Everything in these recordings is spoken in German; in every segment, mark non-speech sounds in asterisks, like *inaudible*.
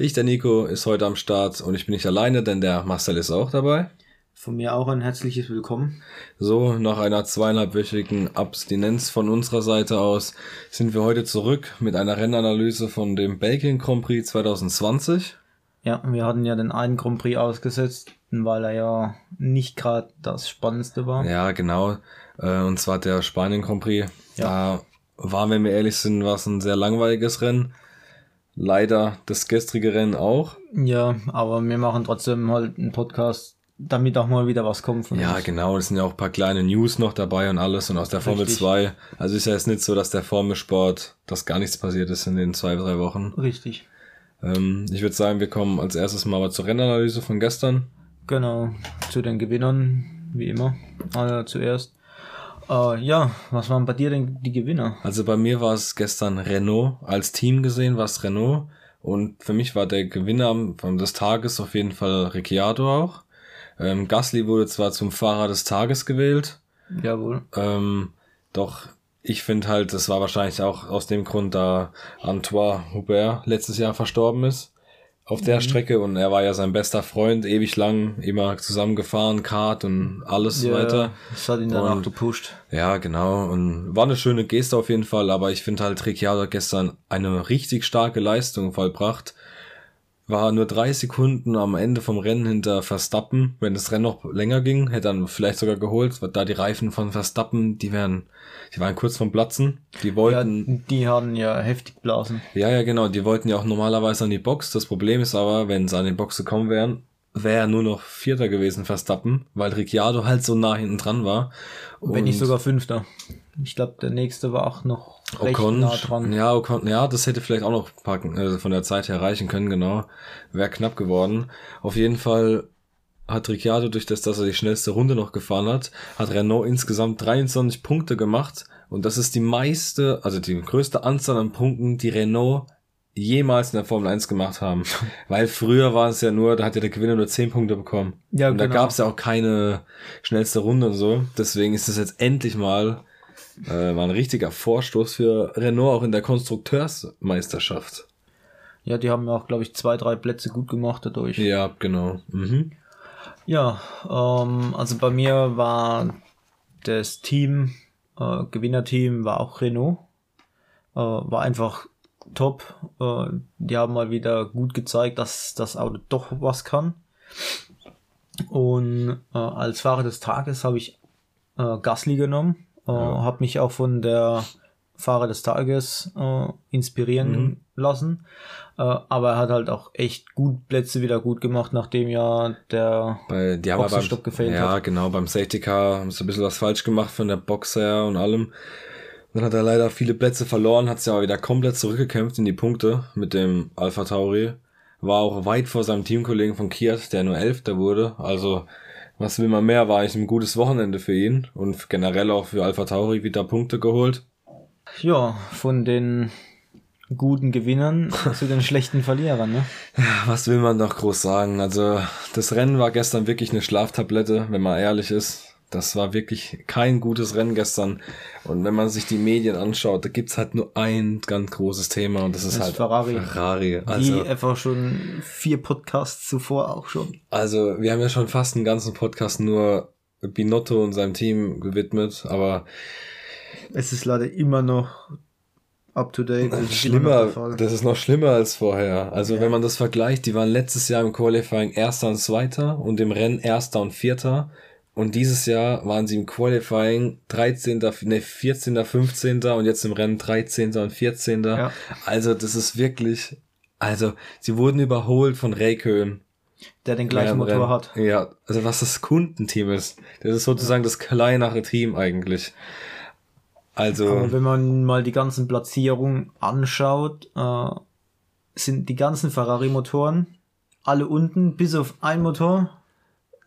Ich, der Nico, ist heute am Start und ich bin nicht alleine, denn der Marcel ist auch dabei. Von mir auch ein herzliches Willkommen. So, nach einer zweieinhalbwöchigen Abstinenz von unserer Seite aus sind wir heute zurück mit einer Rennanalyse von dem Belgien Grand Prix 2020. Ja, wir hatten ja den einen Grand Prix ausgesetzt, weil er ja nicht gerade das Spannendste war. Ja, genau. Äh, Und zwar der Spanien Grand Prix. Da war, wenn wir ehrlich sind, war es ein sehr langweiliges Rennen. Leider das gestrige Rennen auch. Ja, aber wir machen trotzdem halt einen Podcast, damit auch mal wieder was kommt von Ja, uns. genau, es sind ja auch ein paar kleine News noch dabei und alles und aus der Formel Richtig. 2. Also ist ja jetzt nicht so, dass der Formelsport, dass gar nichts passiert ist in den zwei, drei Wochen. Richtig. Ähm, ich würde sagen, wir kommen als erstes mal aber zur Rennanalyse von gestern. Genau. Zu den Gewinnern, wie immer. Also zuerst. Äh, ja, was waren bei dir denn die Gewinner? Also bei mir war es gestern Renault. Als Team gesehen war es Renault. Und für mich war der Gewinner des Tages auf jeden Fall Ricciardo auch. Ähm, Gasly wurde zwar zum Fahrer des Tages gewählt, Jawohl. Ähm, doch ich finde halt, das war wahrscheinlich auch aus dem Grund, da Antoine Hubert letztes Jahr verstorben ist auf der Strecke und er war ja sein bester Freund, ewig lang, immer zusammengefahren, Kart und alles Ja, weiter. Das hat ihn danach Und- gepusht. Ja, genau. Und war eine schöne Geste auf jeden Fall, aber ich finde halt, Ricciardo hat gestern eine richtig starke Leistung vollbracht. War nur drei Sekunden am Ende vom Rennen hinter Verstappen. Wenn das Rennen noch länger ging, hätte er vielleicht sogar geholt, weil da die Reifen von Verstappen, die wären, die waren kurz vom Platzen. Die Ja, wollten, die haben ja heftig blasen. ja, ja, genau, die wollten ja auch normalerweise an die Box. Das Problem ist aber, wenn sie an die Box gekommen wären, wäre er nur noch Vierter gewesen, Verstappen, weil Ricciardo halt so nah hinten dran war. Wenn nicht Und- sogar Fünfter. Ich glaube, der nächste war auch noch recht Ocon, nah dran. ja, Ocon, ja, das hätte vielleicht auch noch packen, äh, von der Zeit her reichen können, genau. Wäre knapp geworden. Auf jeden Fall hat Ricciardo durch das, dass er die schnellste Runde noch gefahren hat, hat Renault insgesamt 23 Punkte gemacht und das ist die meiste, also die größte Anzahl an Punkten, die Renault jemals in der Formel 1 gemacht haben. *laughs* Weil früher war es ja nur, da hat ja der Gewinner nur 10 Punkte bekommen. Ja, und da genau. gab es ja auch keine schnellste Runde und so. Deswegen ist es jetzt endlich mal äh, war ein richtiger Vorstoß für Renault auch in der Konstrukteursmeisterschaft. Ja, die haben ja auch, glaube ich, zwei, drei Plätze gut gemacht dadurch. Ja, genau. Mhm. Ja, ähm, also bei mir war das Team, äh, Gewinnerteam war auch Renault. Äh, war einfach top. Äh, die haben mal wieder gut gezeigt, dass das Auto doch was kann. Und äh, als Fahrer des Tages habe ich äh, Gasly genommen. Äh, Habe mich auch von der Fahrer des Tages äh, inspirieren lassen. Äh, aber er hat halt auch echt gut Plätze wieder gut gemacht, nachdem ja der Bei, die Boxenstopp beim, gefehlt Ja, hat. genau. Beim Safety Car haben sie ein bisschen was falsch gemacht von der Box her und allem. Dann hat er leider viele Plätze verloren, hat sich aber wieder komplett zurückgekämpft in die Punkte mit dem Alpha Tauri. War auch weit vor seinem Teamkollegen von Kiat, der nur Elfter wurde. Also, was will man mehr? War eigentlich ein gutes Wochenende für ihn und generell auch für Alpha Tauri wieder Punkte geholt. Ja, von den guten Gewinnern *laughs* zu den schlechten Verlierern, ne? Was will man noch groß sagen? Also, das Rennen war gestern wirklich eine Schlaftablette, wenn man ehrlich ist. Das war wirklich kein gutes Rennen gestern. Und wenn man sich die Medien anschaut, da gibt's halt nur ein ganz großes Thema und das ist Das halt Ferrari. Ferrari. Wie Also, einfach schon vier Podcasts zuvor auch schon. also, wir haben ja schon fast einen ganzen Podcast nur Binotto und seinem Team gewidmet, aber Es ist leider immer noch up to date. Das Schlimmer, das ist noch schlimmer als vorher. Also wenn man das vergleicht, die waren letztes Jahr im Qualifying Erster und Zweiter und im Rennen Erster und Vierter. Und dieses Jahr waren sie im Qualifying 13., ne, 14., 15. und jetzt im Rennen 13. und 14. Ja. Also das ist wirklich, also sie wurden überholt von Räikkönen. Der den gleichen Ja, Motor Rennen. hat. Ja, also was das Kundenteam ist. Das ist sozusagen das kleinere Team eigentlich. Also, Aber wenn man mal die ganzen Platzierungen anschaut, äh, sind die ganzen Ferrari-Motoren alle unten, bis auf ein Motor.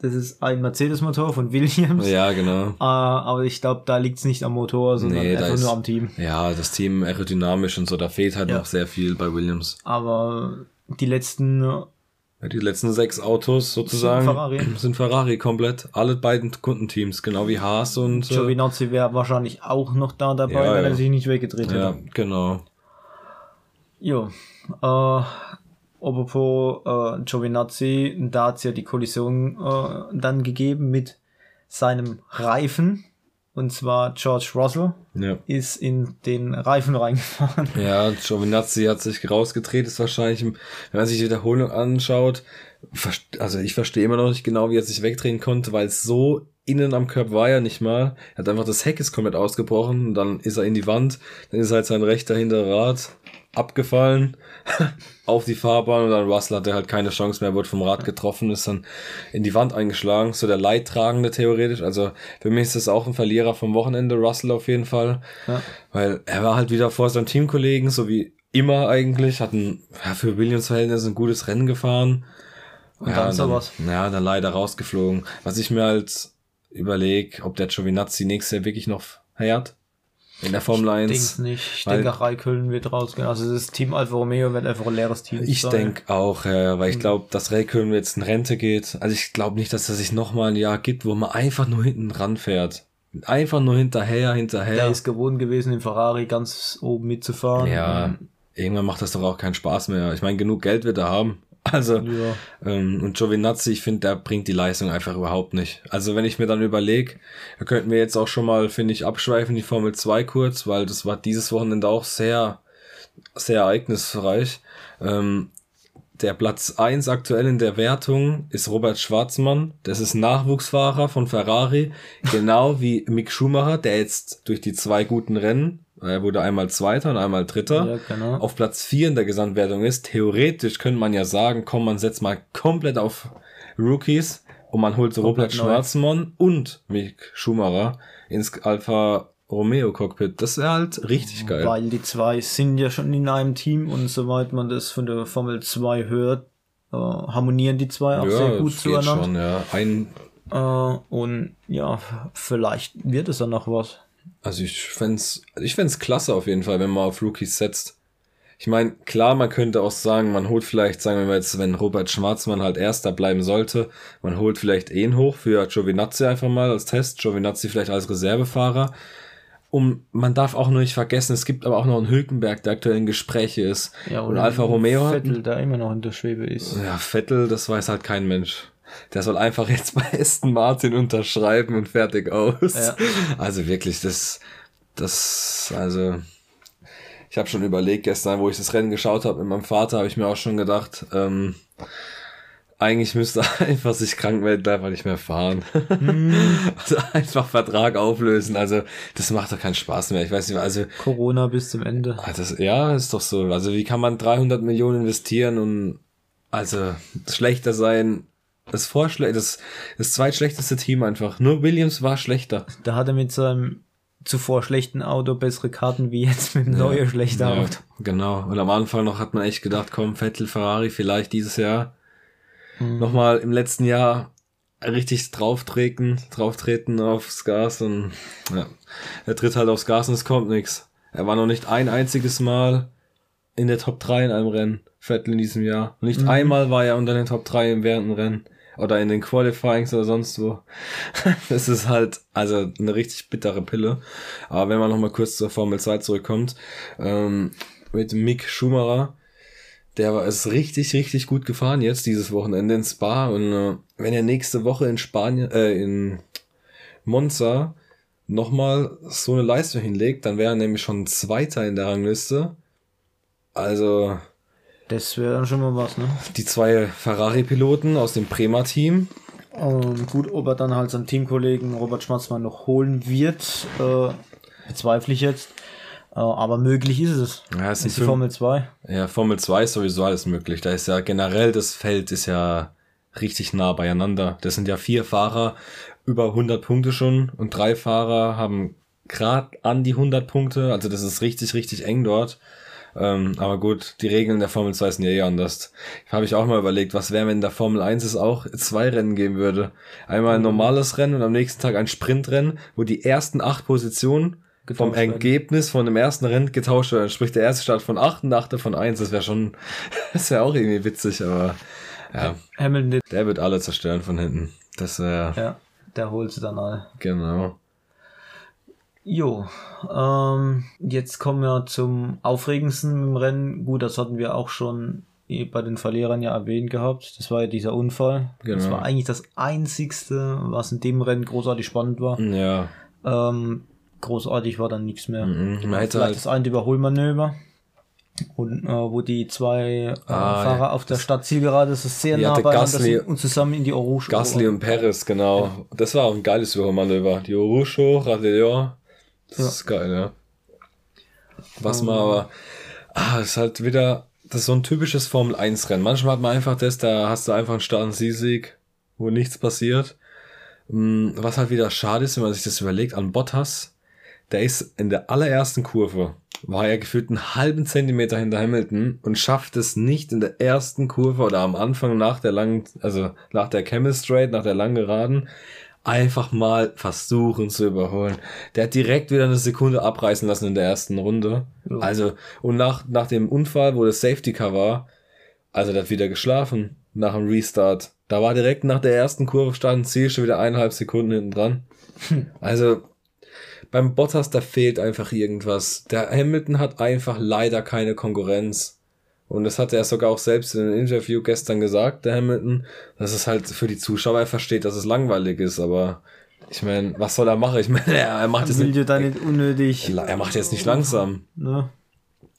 Das ist ein Mercedes-Motor von Williams. ja, genau. Äh, aber ich glaube, da liegt es nicht am Motor, sondern Nee, einfach ist- nur am Team. Ja, das Team aerodynamisch und so, da fehlt halt Ja. noch sehr viel bei Williams. Aber die letzten, Ja, die letzten sechs Autos sozusagen Sind Ferrari. *clears throat* sind Ferrari komplett. Alle beiden Kundenteams, genau wie Haas und äh, Giovinazzi wäre wahrscheinlich auch noch da dabei, Ja, wenn er ja. sich nicht weggedreht ja, hätte. genau. Jo. Äh, apropos äh, Giovinazzi, da hat es ja die Kollision äh, dann gegeben mit seinem Reifen. Und zwar George Russell Ja. ist in den Reifen reingefahren. *laughs* Ja, Giovinazzi hat sich rausgedreht, ist wahrscheinlich, wenn man sich die Wiederholung anschaut, also ich verstehe immer noch nicht genau, wie er sich wegdrehen konnte, weil es so innen am Körper war ja nicht mal. Er hat einfach das Heck ist komplett ausgebrochen, und dann ist er in die Wand, dann ist halt sein rechter Hinterrad abgefallen *laughs* auf die Fahrbahn und dann Russell hatte halt keine Chance mehr, wurde vom Rad getroffen, ist dann in die Wand eingeschlagen, so der Leidtragende theoretisch. Also für mich ist das auch ein Verlierer vom Wochenende, Russell auf jeden Fall. Ja. Weil er war halt wieder vor seinem Teamkollegen, so wie immer eigentlich, hat ein, ja, für Williams Verhältnisse ein gutes Rennen gefahren. Und dann sowas. Ja, dann leider rausgeflogen. Was ich mir halt überlege, ob der Giovinazzi nächstes Jahr wirklich noch fährt. In der Formel Ich 1. denke nicht. Ich denke, auch Raikkonen wird rausgehen. Also das Team Alfa Romeo wird einfach ein leeres Team Ich denke auch, ja, weil ich Mhm. glaube, dass Räikkönen jetzt in Rente geht. Also ich glaube nicht, dass er sich nochmal ein Jahr gibt, wo man einfach nur hinten ran fährt. Einfach nur hinterher, hinterher. Der ist gewohnt gewesen, im Ferrari ganz oben mitzufahren. Ja, irgendwann macht das doch auch keinen Spaß mehr. Ich meine, genug Geld wird er haben. Also, Ja. ähm, und Giovinazzi, ich finde, der bringt die Leistung einfach überhaupt nicht. Also, wenn ich mir dann überlege, da könnten wir jetzt auch schon mal, finde ich, abschweifen, die Formel 2 kurz, weil das war dieses Wochenende auch sehr, sehr ereignisreich. Ähm, der Platz 1 aktuell in der Wertung ist Robert Schwarzmann. Das ist Nachwuchsfahrer von Ferrari. Genau wie Mick Schumacher, der jetzt durch die zwei guten Rennen, er wurde einmal Zweiter und einmal Dritter, Ja, genau. auf Platz 4 in der Gesamtwertung ist. Theoretisch könnte man ja sagen, komm, man setzt mal komplett auf Rookies und man holt so Robert. Schwarzmann und Mick Schumacher ins Alfa Romeo Cockpit. Das wäre halt richtig geil. Weil die zwei sind ja schon in einem Team und soweit man das von der Formel 2 hört, äh, harmonieren die zwei auch sehr gut zueinander. schon, ja. Ein, Äh, und ja, vielleicht wird es dann noch was. Also ich fänd's, ich fänd's klasse auf jeden Fall, wenn man auf Rookies setzt. Ich meine, klar, man könnte auch sagen, man holt vielleicht, sagen wir mal jetzt, wenn Robert Schwarzmann halt Erster bleiben sollte, man holt vielleicht ihn hoch für Giovinazzi einfach mal als Test, Giovinazzi vielleicht als Reservefahrer. Um, man darf auch nur nicht vergessen, es gibt aber auch noch einen Hülkenberg, der aktuell in Gespräche ist. Ja, und Alfa Romeo hat, Vettel, der immer noch in der Schwebe ist. ja, Vettel, das weiß halt kein Mensch. Der soll einfach jetzt *laughs* bei Aston Martin unterschreiben und fertig aus. Ja. Also wirklich, das, das, also, ich habe schon überlegt gestern, wo ich das Rennen geschaut habe mit meinem Vater, habe ich mir auch schon gedacht, ähm, eigentlich müsste er *laughs* einfach sich krank melden, einfach nicht mehr fahren. *laughs* also einfach Vertrag auflösen. Also das macht doch keinen Spaß mehr. Ich weiß nicht, also Corona bis zum Ende. Ah, Das, ja, ist doch so. Also wie kann man 300 Millionen investieren und also schlechter sein? Das Vorschle das, das zweitschlechteste Team einfach. Nur Williams war schlechter. Da hat er mit seinem zuvor schlechten Auto bessere Karten wie jetzt mit dem neuen schlechten Ja, Auto. genau. Und am Anfang noch hat man echt gedacht, komm, Vettel, Ferrari vielleicht dieses Jahr. Mhm. Nochmal im letzten Jahr richtig drauftreten, drauftreten aufs Gas und ja, er tritt halt aufs Gas und es kommt nichts. Er war noch nicht ein einziges Mal in der Top 3 in einem Rennen, Vettel in diesem Jahr. Nicht einmal war er unter den Top 3 im während dem Rennen. Oder in den Qualifyings oder sonst wo. *laughs* Das ist halt, also eine richtig bittere Pille. Aber wenn man nochmal kurz zur Formel 2 zurückkommt, ähm, mit Mick Schumacher, der war ist richtig, richtig gut gefahren jetzt dieses Wochenende in Spa und äh, wenn er nächste Woche in Spanien, äh, in Monza nochmal so eine Leistung hinlegt, dann wäre er nämlich schon Zweiter in der Rangliste. Also. Das wäre dann schon mal was, ne? Die zwei Ferrari-Piloten aus dem Prema-Team. Und gut, ob er dann halt seinen Teamkollegen Robert Schmatzmann noch holen wird, äh, bezweifle ich jetzt. Äh, aber möglich ist es. Ja, es ist die Formel 2. Ja, Formel 2 ist sowieso alles möglich. Da ist ja generell das Feld ist ja richtig nah beieinander. Das sind ja vier Fahrer über 100 Punkte schon und drei Fahrer haben gerade an die 100 Punkte. Also das ist richtig, richtig eng dort. Ähm, aber gut, die Regeln der Formel 2 sind ja eh anders. Habe ich auch mal überlegt, was wäre, wenn in der Formel 1 es auch zwei Rennen geben würde. Einmal ein normales Rennen und am nächsten Tag ein Sprintrennen, wo die ersten acht Positionen vom werden. Ergebnis von dem ersten Rennen getauscht werden. Sprich, der erste Start von acht und der achte von eins. Das wäre schon, *laughs* das wäre auch irgendwie witzig, aber ja, Hamilton, der wird alle zerstören von hinten. Das wäre, ja, der holt sie dann alle. genau. Jo, ähm, jetzt kommen wir zum aufregendsten im Rennen. Gut, das hatten wir auch schon bei den Verlierern ja erwähnt gehabt. Das war ja dieser Unfall. Das Genau. war eigentlich das einzigste, was in dem Rennen großartig spannend war. Ja, Ähm, großartig war dann nichts mehr. Mhm, man Vielleicht halt- das eine Überholmanöver. Und, äh, wo die zwei äh, Ah, Fahrer ja. auf der Stadtzielgerade so sehr Die nah Gasly- und zusammen in die Orange. Gasly und Perez, genau. Das war auch ein geiles Überholmanöver. Die Orucho, Radillon. Das Ja. ist geil, ja. Was man aber, ah, ist halt wieder, das ist so ein typisches Formel 1 Rennen. Manchmal hat man einfach das, da hast du einfach einen starken Sieg, wo nichts passiert. Mm, Was halt wieder schade ist, wenn man sich das überlegt, an Bottas, der ist in der allerersten Kurve, war er gefühlt einen halben Zentimeter hinter Hamilton und schafft es nicht in der ersten Kurve oder am Anfang nach der langen, also nach der Chemistrate, nach der langen Geraden, einfach mal versuchen zu überholen. Der hat direkt wieder eine Sekunde abreißen lassen in der ersten Runde. Also, und nach, nach dem Unfall, wo das Safety Car war, also der hat wieder geschlafen nach dem Restart. Da war direkt nach der ersten Kurve stand Ziel schon wieder eineinhalb Sekunden hinten dran. Also beim Bottas, da fehlt einfach irgendwas. Der Hamilton hat einfach leider keine Konkurrenz. Und das hat er sogar auch selbst in einem Interview gestern gesagt, der Hamilton, dass es halt für die Zuschauer er versteht, dass es langweilig ist, aber ich meine, was soll er machen? Ich meine, *laughs* er, er macht es will nicht, nicht unnötig. er macht jetzt nicht langsam. Ne?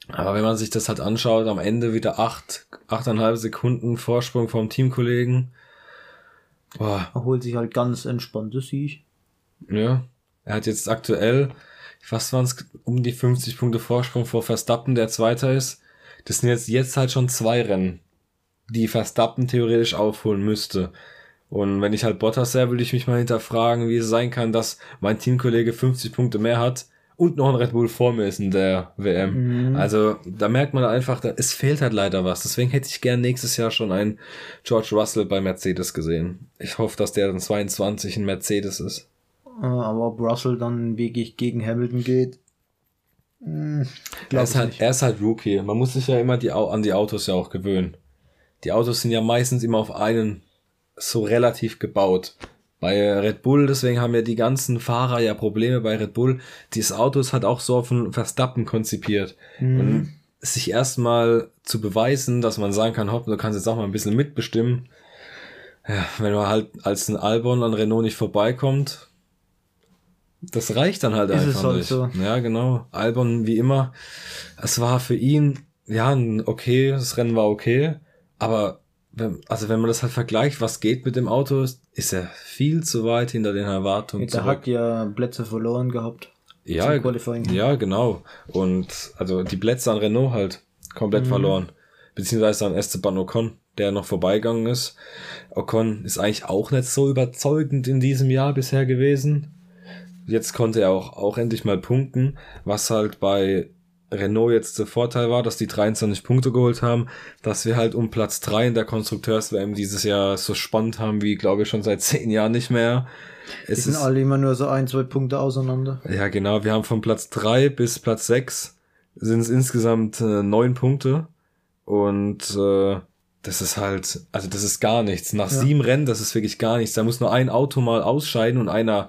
Aber wenn man sich das halt anschaut, am Ende wieder acht, achteinhalb Sekunden Vorsprung vom Teamkollegen. Boah, Er holt sich halt ganz entspannt, das sehe ich. ja. Er hat jetzt aktuell, was waren es, um die 50 Punkte Vorsprung vor Verstappen, der Zweiter ist. Das sind jetzt, jetzt halt schon zwei Rennen, die Verstappen theoretisch aufholen müsste. Und wenn ich halt Bottas wäre, würde ich mich mal hinterfragen, wie es sein kann, dass mein Teamkollege 50 Punkte mehr hat und noch ein Red Bull vor mir ist in der WM. Also da merkt man einfach, da, es fehlt halt leider was. Deswegen hätte ich gern nächstes Jahr schon einen George Russell bei Mercedes gesehen. Ich hoffe, dass der dann 22 in Mercedes ist. Äh, aber ob Russell dann wirklich gegen Hamilton geht, hm, Er ist, halt, er ist halt Rookie. Man muss sich ja immer die, an die Autos ja auch gewöhnen. Die Autos sind ja meistens immer auf einen so relativ gebaut. Bei Red Bull, deswegen haben ja die ganzen Fahrer ja Probleme bei Red Bull. Dieses Auto ist halt auch so auf ein Verstappen konzipiert. Und sich erstmal zu beweisen, dass man sagen kann, hopp, du kannst jetzt auch mal ein bisschen mitbestimmen. Ja, wenn man halt als ein Albon an Renault nicht vorbeikommt, das reicht dann halt Ist es einfach halt nicht. so. Ja, genau. Albon wie immer. Es war für ihn, ja, ein okay, das Rennen war okay, aber wenn, also wenn man das halt vergleicht, was geht mit dem Auto, ist, ist er viel zu weit hinter den Erwartungen Der hat ja Plätze verloren gehabt. ja, ja, genau. Und also die Plätze an Renault halt Mhm. komplett verloren. Beziehungsweise an Esteban Ocon, der noch vorbeigegangen ist. Ocon ist eigentlich auch nicht so überzeugend in diesem Jahr bisher gewesen. Jetzt konnte er auch, auch endlich mal punkten, was halt bei Renault jetzt der Vorteil war, dass die 23 Punkte geholt haben, dass wir halt um Platz 3 in der Konstrukteurs-WM dieses Jahr so spannend haben wie, glaube ich, schon seit *laughs* 10 Jahren nicht mehr. Die Es sind alle immer nur so ein, zwei Punkte auseinander. ja, genau. Wir haben von Platz 3 bis Platz 6 sind es insgesamt äh, neun Punkte. Und äh, das ist halt, also das ist gar nichts. Nach Ja. sieben Rennen, das ist wirklich gar nichts. Da muss nur ein Auto mal ausscheiden und einer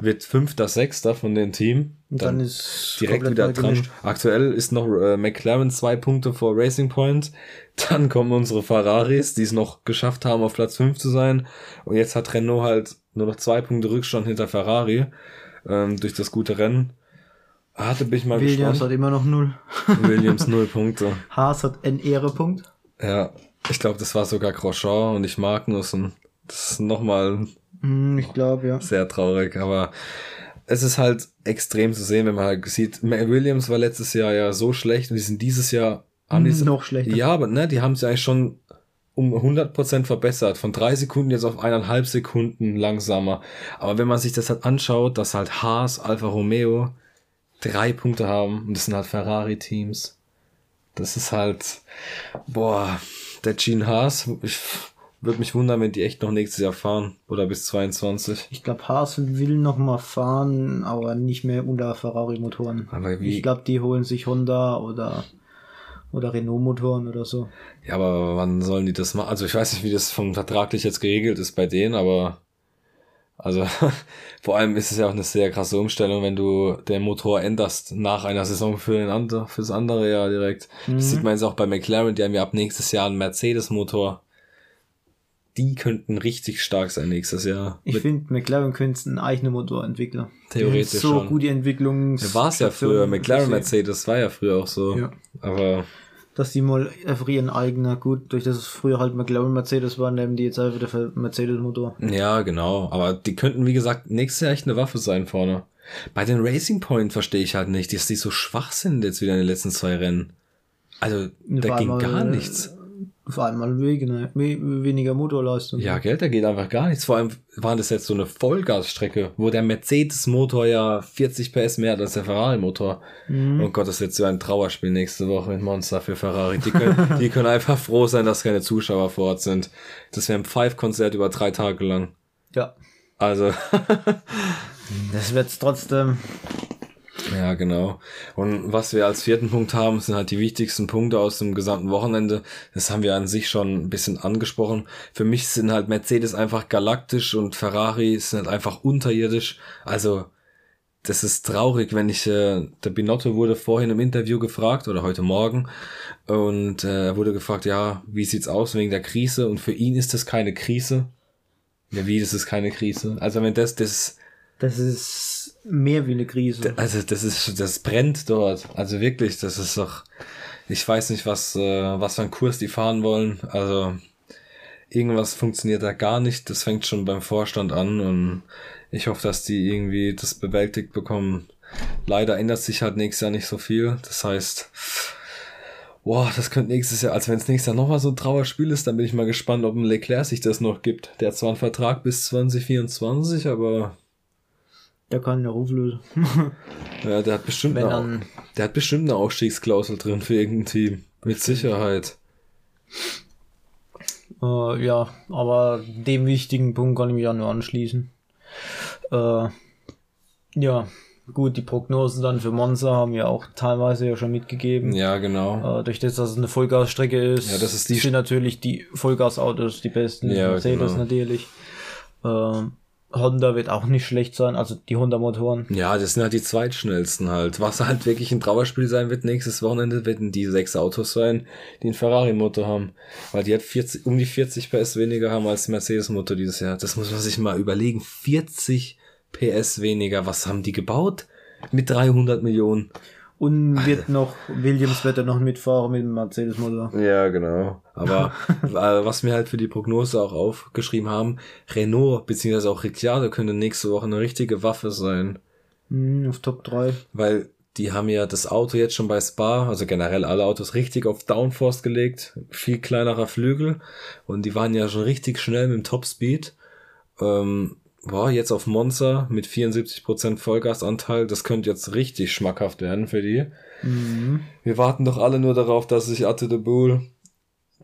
wird Fünfter, Sechster von dem Team. Und dann, ist direkt wieder dran. gemischt. Aktuell ist noch äh, McLaren zwei Punkte vor Racing Point. *laughs* Dann kommen unsere Ferraris, die es noch geschafft haben, auf Platz 5 zu sein. Und jetzt hat Renault halt nur noch zwei Punkte Rückstand hinter Ferrari. ähm, durch das gute Rennen. Hatte bin ich mal Williams gespannt. hat immer noch null. *laughs* Williams null *laughs* Punkte. Haas hat einen Ehrepunkt. Ja, ich glaube, das war sogar Grosjean und nicht Magnussen. Das ist nochmal Hm, ich glaube, ja. sehr traurig, aber es ist halt extrem zu sehen, wenn man halt sieht, Williams war letztes Jahr ja so schlecht und die sind dieses Jahr haben die so- Noch schlechter. Ja, aber ne, die haben sich eigentlich schon um 100% verbessert. Von drei Sekunden jetzt auf eineinhalb Sekunden langsamer. Aber wenn man sich das halt anschaut, dass halt Haas, Alfa Romeo drei Punkte haben und das sind halt Ferrari-Teams. Das ist halt, boah, der Gene Haas, ich würde mich wundern, wenn die echt noch nächstes Jahr fahren oder bis 22. Ich glaube, Haas will noch mal fahren, aber nicht mehr unter Ferrari-Motoren. Ich glaube, die holen sich Honda oder, oder Renault-Motoren oder so. Ja, aber wann sollen die das machen? Also ich weiß nicht, wie das vom vertraglich jetzt geregelt ist bei denen, aber also *laughs* vor allem ist es ja auch eine sehr krasse Umstellung, wenn du den Motor änderst nach einer Saison für den andere, fürs andere Jahr direkt. Das sieht man jetzt auch bei McLaren, die haben ja ab nächstes Jahr einen Mercedes-Motor. Die könnten richtig stark sein nächstes Jahr. Ich finde, McLaren könnte einen eigenen Motor entwickeln. Theoretisch Die so schon. gute Entwicklungs. Ja, war es ja früher. McLaren. Mercedes war ja früher auch so. Ja. Aber Dass die mal einfach ihren eigener, gut, durch das es früher halt McLaren Mercedes war, nehmen die jetzt einfach wieder für Mercedes-Motor. Ja, genau. Aber die könnten, wie gesagt, nächstes Jahr echt eine Waffe sein vorne. Bei den Racing Point verstehe ich halt nicht, dass die so schwach sind jetzt wieder in den letzten zwei Rennen. Also, da ging gar äh, nichts. Vor allem mal wegen, we weniger Motorleistung. Ja, Geld, da geht einfach gar nichts. Vor allem waren das jetzt so eine Vollgasstrecke, wo der Mercedes-Motor ja 40 PS mehr hat als der Ferrari-Motor. Oh Gott, das wird so ein Trauerspiel nächste Woche mit Monster für Ferrari. Die können, *laughs* die können einfach froh sein, dass keine Zuschauer vor Ort sind. Das wäre ein Five-Konzert über drei Tage lang. ja. Also, *laughs* Das wird's trotzdem. Ja, genau. Und was wir als vierten Punkt haben, sind halt die wichtigsten Punkte aus dem gesamten Wochenende. Das haben wir an sich schon ein bisschen angesprochen. Für mich sind halt Mercedes einfach galaktisch und Ferrari sind halt einfach unterirdisch. Also, das ist traurig, wenn ich, äh, der Binotto wurde vorhin im Interview gefragt, oder heute Morgen, und äh, er wurde gefragt, ja, wie sieht's aus wegen der Krise? Und für ihn ist das keine Krise. Ja, wie, ist keine Krise? Also, wenn das, das, Das ist mehr wie eine Krise. also das ist, das brennt dort. Also wirklich, das ist doch, ich weiß nicht, was, äh, was für einen Kurs die fahren wollen. Also irgendwas funktioniert da gar nicht. Das fängt schon beim Vorstand an und ich hoffe, dass die irgendwie das bewältigt bekommen. Leider ändert sich halt nächstes Jahr nicht so viel. Das heißt, boah, das könnte nächstes Jahr, als wenn es nächstes Jahr nochmal so ein Trauerspiel ist, dann bin ich mal gespannt, ob ein Leclerc sich das noch gibt. Der hat zwar einen Vertrag bis 2024, aber Der kann ja auflösen. *laughs* Ja, der hat bestimmt, Wenn eine, der hat bestimmt eine Ausstiegsklausel drin für irgendein Team. Mit Sicherheit. Äh, ja, aber dem wichtigen Punkt kann ich mich auch nur anschließen. Äh, ja, gut, die Prognosen dann für Monza haben wir auch teilweise ja schon mitgegeben. Ja, genau. Äh, durch das, dass es eine Vollgasstrecke ist, Ja, das ist die- sind natürlich die Vollgasautos die besten. Ja, Mercedes genau. natürlich. Ähm, Honda wird auch nicht schlecht sein, also die Honda-Motoren. Ja, das sind halt die zweitschnellsten halt. Was halt wirklich ein Trauerspiel sein wird nächstes Wochenende, werden die sechs Autos sein, die einen Ferrari-Motor haben. Weil die hat 40, um die 40 PS weniger haben als Mercedes-Motor dieses Jahr. Das muss man sich mal überlegen. 40 PS weniger. Was haben die gebaut? Mit 300 Millionen. Und wird noch, Williams wird dann noch mitfahren mit dem Mercedes-Motor. Ja, genau. Aber *laughs* äh, was wir halt für die Prognose auch aufgeschrieben haben, Renault beziehungsweise auch Ricciardo könnte nächste Woche eine richtige Waffe sein. Hm, auf Top 3. Weil die haben ja das Auto jetzt schon bei Spa, also generell alle Autos, richtig auf Downforce gelegt. Viel kleinerer Flügel. Und die waren ja schon richtig schnell mit dem Topspeed. Ähm, boah, jetzt auf Monza mit 74% Vollgasanteil. Das könnte jetzt richtig schmackhaft werden für die. Wir warten doch alle nur darauf, dass sich Atte de Boule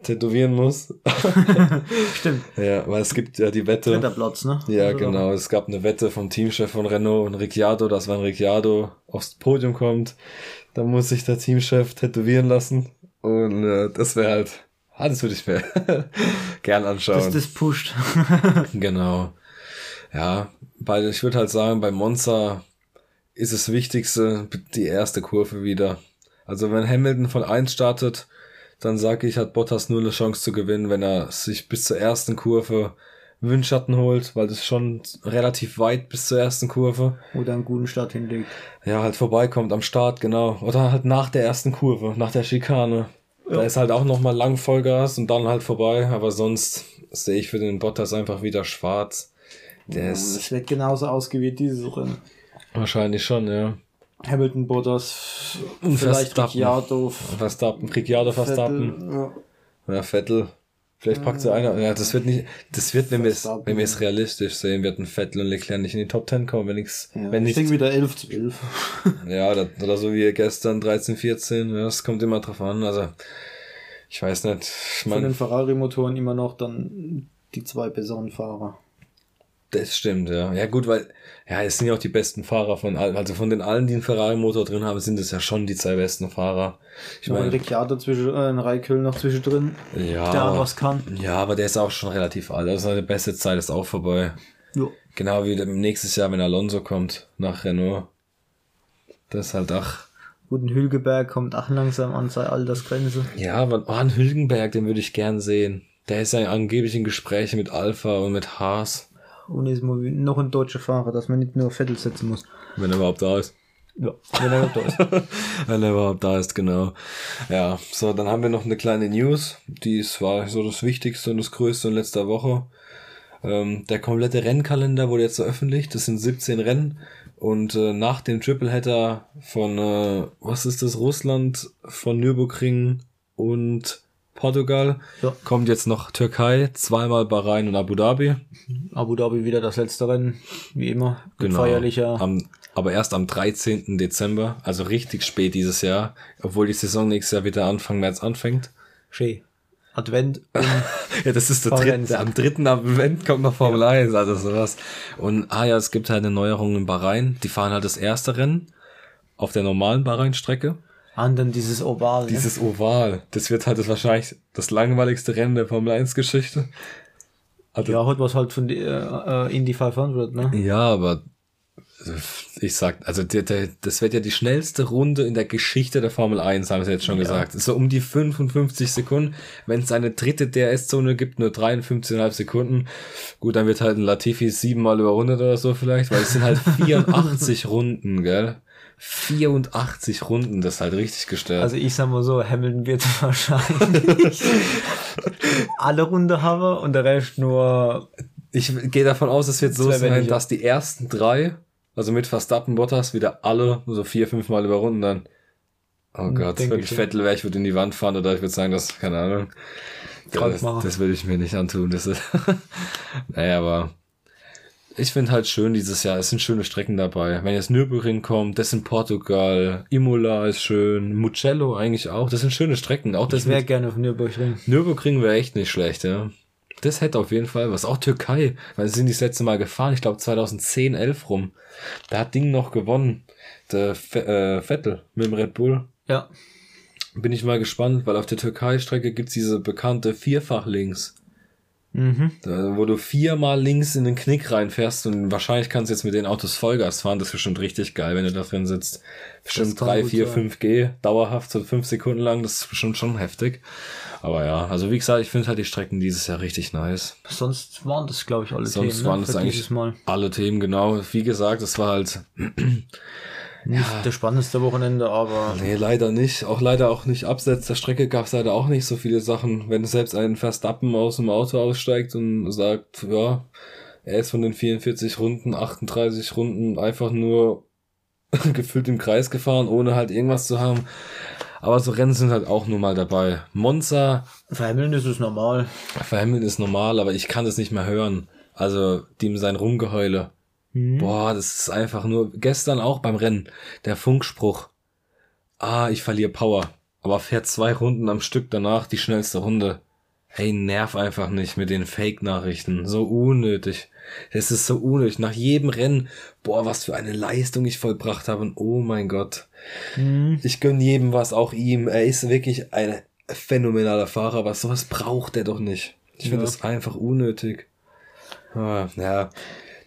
tätowieren muss. *laughs* Stimmt. ja, weil es gibt ja die Wette. Dritter Platz, ne? Ja, Also, genau. Es gab eine Wette vom Teamchef von Renault und Ricciardo, dass wenn Ricciardo aufs Podium kommt, dann muss sich der Teamchef tätowieren lassen. Und äh, das wäre halt, ah, das würde ich mir *laughs* gern anschauen. Das, das pusht. Genau. Ja, bei, ich würde halt sagen, bei Monza ist das Wichtigste die erste Kurve wieder. Also wenn Hamilton von 1 startet, dann sage ich, hat Bottas nur eine Chance zu gewinnen, wenn er sich bis zur ersten Kurve Windschatten holt, weil das schon relativ weit bis zur ersten Kurve. Oder einen guten Start hinlegt. Ja, halt vorbeikommt am Start, genau. Oder halt nach der ersten Kurve, nach der Schikane. Da ist halt auch nochmal lang Vollgas und dann halt vorbei, aber sonst sehe ich für den Bottas einfach wieder schwarz. Ist Es wird genauso ausgewählt, dieses Rennen. wahrscheinlich schon, ja. Hamilton, Bottas, Und vielleicht Verstappen. Ricciardo, Verstappen, Ricciardo Verstappen. Vettel, ja. Ja, Vettel. Vielleicht packt sie einer. Ja, das wird nicht, das wird, wenn wir es, wenn wir es realistisch sehen, wird ein Vettel und Leclerc nicht in die Top 10 kommen, wenn nichts, Ja, wenn ich nichts, denke wieder 11 zu 11. *laughs* ja, oder, oder so wie gestern 13, 14, ja, das kommt immer drauf an, also, ich weiß nicht, ich Von meine, den Ferrari-Motoren immer noch dann die zwei besseren Fahrer. Das stimmt, ja. Ja, gut, weil, ja, es sind ja auch die besten Fahrer von allen, also von den allen, die einen Ferrari-Motor drin haben, sind es ja schon die zwei besten Fahrer. Ich Ich meine, Ricciardo zwischen, äh, ein Raikön noch zwischendrin, ja, der aber- was kann. ja, aber der ist auch schon relativ alt, also seine beste Zeit ist auch vorbei. Ja. Genau wie nächstes Jahr, wenn Alonso kommt nach Renault. Das ist halt ach. Guten Hülgeberg kommt auch langsam an seine Altersgrenze. Ja, aber oh, ein Hülkenberg, den würde ich gern sehen. Der ist ja angeblich in Gesprächen mit Alpha und mit Haas, Und ist noch ein deutscher Fahrer, dass man nicht nur Vettel setzen muss. wenn er überhaupt da ist. Ja, wenn er da ist. *laughs* Wenn er überhaupt da ist, genau. Ja, so, dann haben wir noch eine kleine News. Die ist, war so das Wichtigste und das Größte in letzter Woche. Ähm, der komplette Rennkalender wurde jetzt veröffentlicht. Das sind 17 Rennen. Und äh, nach dem Tripleheader von, äh, was ist das, Russland, von Nürburgring und Portugal, Ja. kommt jetzt noch Türkei, zweimal Bahrain und Abu Dhabi. Abu Dhabi wieder das letzte Rennen, wie immer. Mit Feierlicher. Genau. Am, aber erst am 13. Dezember, also richtig spät dieses Jahr, obwohl die Saison nächstes Jahr wieder Anfang März anfängt. Schön. Advent *laughs* Ja, das ist der dritte, 1. am dritten Advent kommt noch Formel 1, also sowas. Und ah ja, es gibt halt eine Neuerung in Bahrain. Die fahren halt das erste Rennen auf der normalen Bahrain-Strecke. An dann dieses Oval. ne? Dieses Oval, das wird halt das wahrscheinlich das langweiligste Rennen der Formel 1-Geschichte. Also, Ja, heute was halt von die, äh, äh, Indy 500, ne? Ja, aber äh, ich sag, also der, der, das wird ja die schnellste Runde in der Geschichte der Formel 1, haben sie jetzt schon gesagt. So um die 55 Sekunden. Wenn es eine dritte DRS-Zone gibt, nur 53,5 Sekunden. Gut, dann wird halt ein Latifi siebenmal überrundet oder so vielleicht, weil es sind halt *laughs* 84 Runden, gell? 84 Runden, das ist halt richtig gestört. Also ich sag mal so, Hamilton wird *laughs* wahrscheinlich *laughs* alle Runde haben und der Rest nur Ich gehe davon aus, es wird so sein, dass die ersten drei, also mit Verstappen, Bottas, wieder alle so vier, fünf Mal überrunden dann. Oh Gott, denke wenn ich. Vettel wäre, ich würde in die Wand fahren oder ich würde sagen, das, keine Ahnung. Das, das würde ich mir nicht antun. Das ist *laughs* naja, aber ich finde halt schön dieses Jahr. Es sind schöne Strecken dabei. Wenn jetzt Nürburgring kommt, das in Portugal, Imola ist schön, Mugello eigentlich auch. Das sind schöne Strecken. Auch das ich wäre gerne auf Nürburgring. Nürburgring wäre echt nicht schlecht, ja. Das hätte auf jeden Fall was. Auch Türkei, weil sie sind die das letzte Mal gefahren, ich glaube 2010, 11 rum. Da hat Ding noch gewonnen. Der Ve äh, Vettel mit dem Red Bull. Ja. Bin ich mal gespannt, weil auf der Türkei-Strecke gibt's diese bekannte Vierfach-Links. Mhm. Da, wo du viermal links in den Knick reinfährst und wahrscheinlich kannst du jetzt mit den Autos Vollgas fahren. Das ist bestimmt richtig geil, wenn du da drin sitzt. Bestimmt kann 3, gut 4, sein. 5 G, dauerhaft, so fünf Sekunden lang. Das ist bestimmt schon heftig. Aber ja, also wie gesagt, ich finde halt die Strecken dieses Jahr richtig nice. Sonst waren das, glaube ich, alle Sonst Themen, waren ne, das für eigentlich Mal. alle Themen, genau. Wie gesagt, es war halt, *clears throat* Nicht das spannendste Wochenende, aber nee, leider nicht. Auch leider auch nicht abseits der Strecke gab es leider auch nicht so viele Sachen. Wenn selbst ein Verstappen aus dem Auto aussteigt und sagt, ja, er ist von den 44 Runden, 38 Runden einfach nur *laughs* gefühlt im Kreis gefahren, ohne halt irgendwas zu haben. Aber so Rennen sind halt auch nur mal dabei. Monza, Hamilton ist es normal. Hamilton ist normal, aber ich kann das nicht mehr hören. Also, dem sein Rumgeheule. Boah, das ist einfach nur, gestern auch beim Rennen, der Funkspruch. Ah, ich verliere Power. Aber fährt zwei Runden am Stück danach die schnellste Runde. Hey, nerv einfach nicht mit den Fake-Nachrichten. So unnötig. Es ist so unnötig. Nach jedem Rennen, boah, was für eine Leistung ich vollbracht habe. Und oh mein Gott. Ich gönn jedem was, auch ihm. Er ist wirklich ein phänomenaler Fahrer, aber sowas braucht er doch nicht. Ich finde Ja. das einfach unnötig. Ah, ja,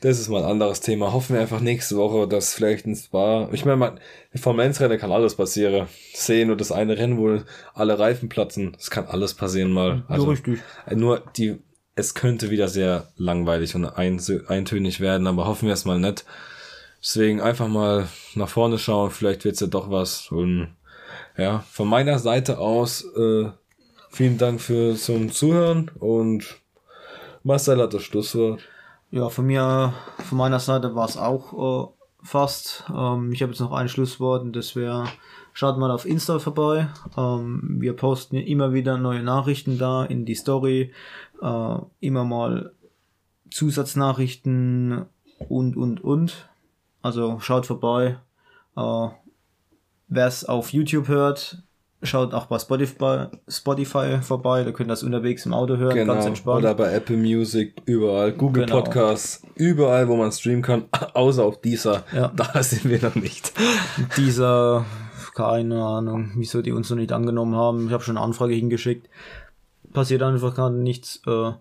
das ist mal ein anderes Thema. Hoffen wir einfach nächste Woche, dass vielleicht ein Spa. Ich meine, man, vom Rennen kann alles passieren. Sehen nur das eine Rennen, wo alle Reifen platzen. Das kann alles passieren mal. ja, richtig. Nur die es könnte wieder sehr langweilig und eintönig werden, aber hoffen wir es mal nicht. Deswegen einfach mal nach vorne schauen, vielleicht wird's ja doch was. Und ja, von meiner Seite aus äh, vielen Dank für zum Zuhören und Marcel hat das Schlusswort. Ja, von mir, von meiner Seite war es auch äh, fast. Ähm, ich habe jetzt noch ein Schlusswort und das wäre, schaut mal auf Insta vorbei. Ähm, wir posten immer wieder neue Nachrichten da in die Story. Äh, immer mal Zusatznachrichten und, und, und. Also schaut vorbei. Äh, Wer es auf YouTube hört, Schaut auch bei Spotify, Spotify vorbei, da könnt ihr das unterwegs im Auto hören, genau. ganz entspannt. Oder bei Apple Music, überall, Google genau. Podcasts, überall, wo man streamen kann, *laughs* außer auf dieser. Ja. Da *laughs* sind wir noch nicht. Dieser, keine Ahnung, wieso die uns noch nicht angenommen haben. Ich habe schon eine Anfrage hingeschickt. Passiert einfach gerade nichts. Äh,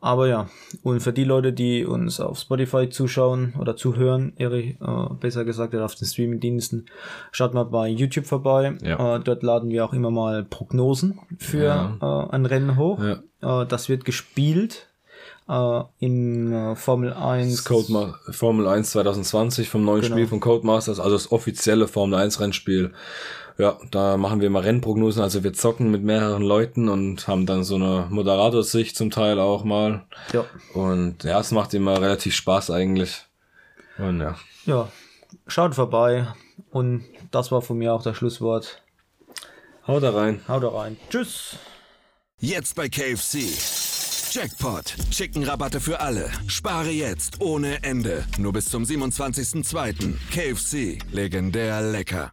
aber ja, und für die Leute, die uns auf Spotify zuschauen oder zuhören, Erich, äh, besser gesagt, auf den Streaming-Diensten, schaut mal bei YouTube vorbei. Ja. Äh, dort laden wir auch immer mal Prognosen für ja. äh, ein Rennen hoch. Ja. Äh, das wird gespielt äh, in äh, Formel 1. Code Formel 1 2020 vom neuen genau. Spiel von Codemasters, also das offizielle Formel 1 Rennspiel. Ja, da machen wir mal Rennprognosen. Also wir zocken mit mehreren Leuten und haben dann so eine Moderatorsicht zum Teil auch mal. Ja. Und ja, es macht immer relativ Spaß eigentlich. Und ja. Ja, schaut vorbei. Und das war von mir auch das Schlusswort. Haut da rein. Haut da rein. Tschüss. Jetzt bei KFC. Jackpot. Chicken-Rabatte für alle. Spare jetzt ohne Ende. Nur bis zum 27.02. KFC. Legendär lecker.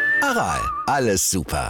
Aral, alles super.